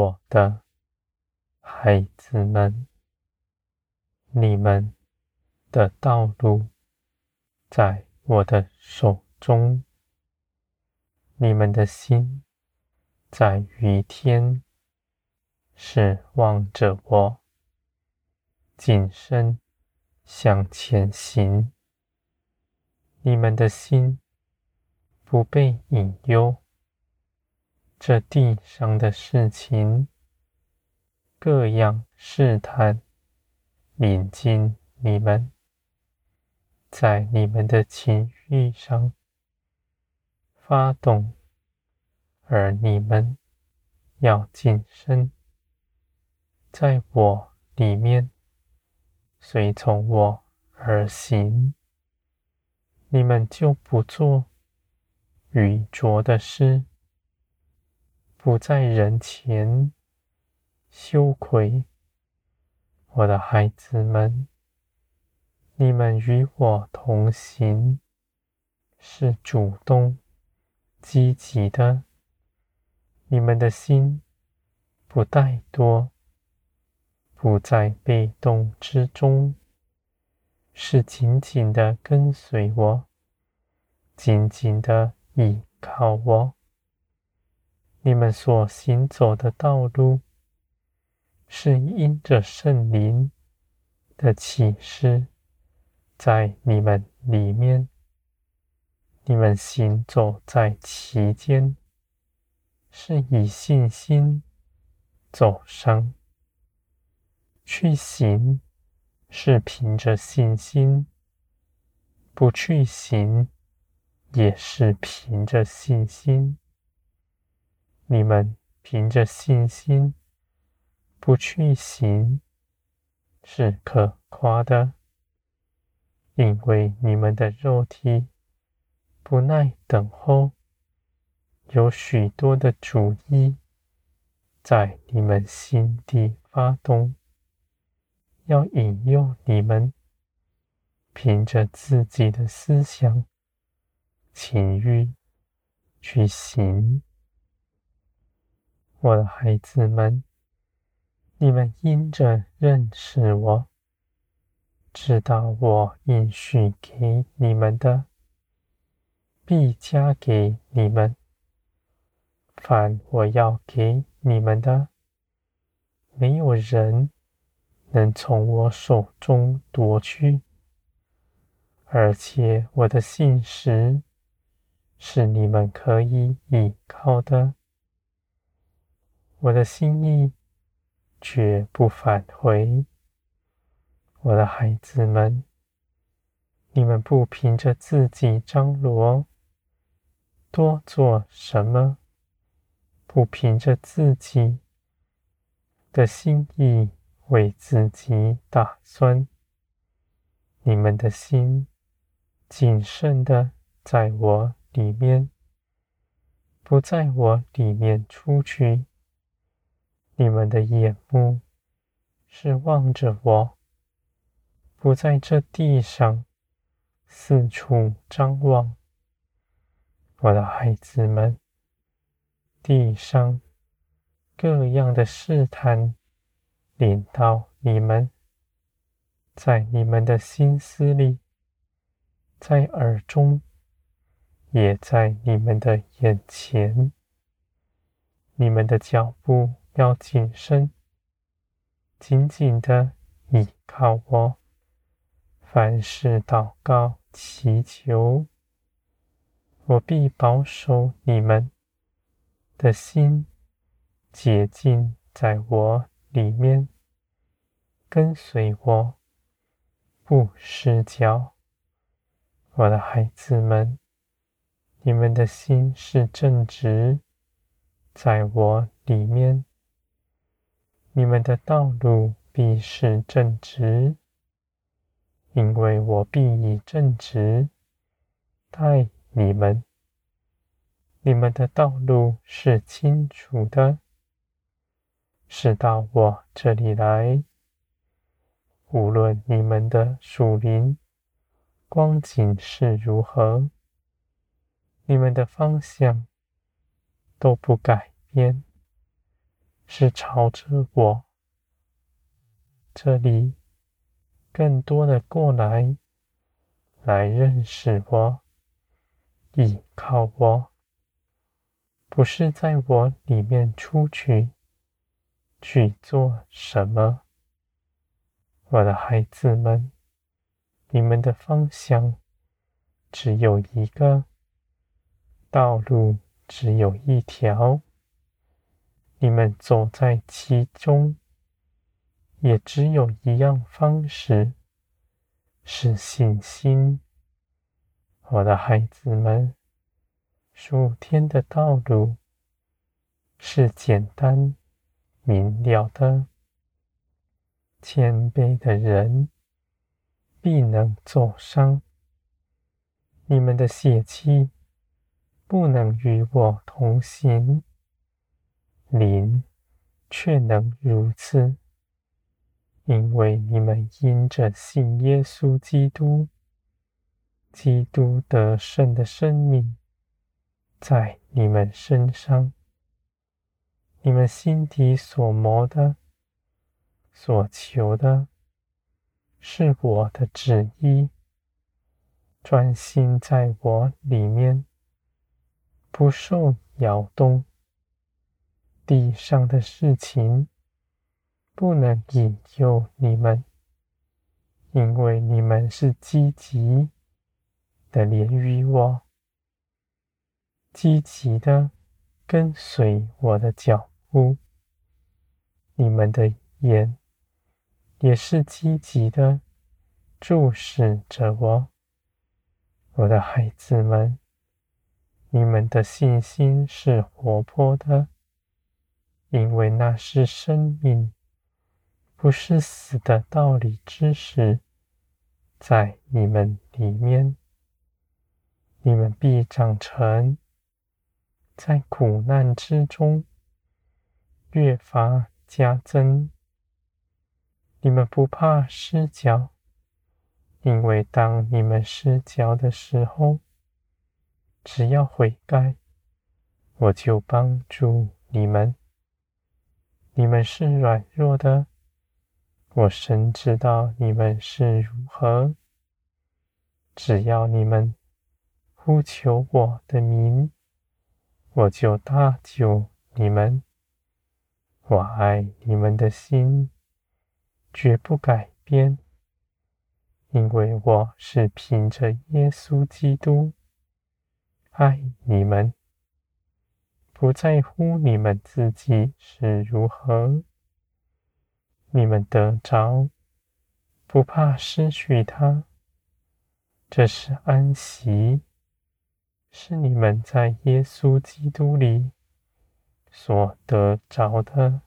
我的孩子们，你们的道路在我的手中，你们的心在于天，是望着我，谨慎向前行。你们的心不被引诱。这地上的事情，各样试探临近你们，在你们的情欲上发动，而你们要谨慎，在我里面随从我而行，你们就不做愚拙的事。不在人前羞愧，我的孩子们，你们与我同行，是主动、积极的。你们的心不怠惰，不在被动之中，是紧紧的跟随我，紧紧的依靠我。你们所行走的道路，是因着圣灵的启示，在你们里面，你们行走在其间，是以信心走上去行，是凭着信心；不去行，也是凭着信心。你们凭着信心不去行，是可夸的，因为你们的肉体不耐等候，有许多的主意在你们心底发动，要引诱你们凭着自己的思想、情欲去行。我的孩子们，你们因着认识我，知道我应许给你们的，必加给你们。凡我要给你们的，没有人能从我手中夺去。而且我的信实是你们可以依靠的。我的心意绝不返回，我的孩子们，你们不凭着自己张罗多做什么，不凭着自己的心意为自己打算，你们的心谨慎的在我里面，不在我里面出去。你们的眼目是望着我，不在这地上四处张望。我的孩子们，地上各样的试探领到你们，在你们的心思里，在耳中，也在你们的眼前，你们的脚步。要谨慎，紧紧的依靠我。凡事祷告祈求，我必保守你们的心洁净在我里面，跟随我，不失脚。我的孩子们，你们的心是正直，在我里面。你们的道路必是正直，因为我必以正直待你们。你们的道路是清楚的，是到我这里来。无论你们的属灵光景是如何，你们的方向都不改变。是朝着我这里更多的过来，来认识我，依靠我，不是在我里面出去去做什么。我的孩子们，你们的方向只有一个，道路只有一条，你们走在其中，也只有一样方式，是信心。我的孩子们，数天的道路是简单明了的。谦卑的人必能走上。你们的血气不能与我同行，灵却能如此，因为你们因着信耶稣基督，基督得胜的生命在你们身上，你们心底所谋的。所求的是我的旨意，专心在我里面，不受摇动。地上的事情不能引诱你们，因为你们是积极的连于我，积极的跟随我的脚步，你们的眼。也是积极的注视着我，我的孩子们，你们的信心是活泼的，因为那是生命，不是死的道理知识，在你们里面，你们必长成，在苦难之中越发加增。你们不怕失脚，因为当你们失脚的时候，只要悔改，我就帮助你们。你们是软弱的，我深知道你们是如何。只要你们呼求我的名，我就搭救你们。我爱你们的心。绝不改变，因为我是凭着耶稣基督爱你们，不在乎你们自己是如何，你们得着，不怕失去它，这是安息，是你们在耶稣基督里所得着的。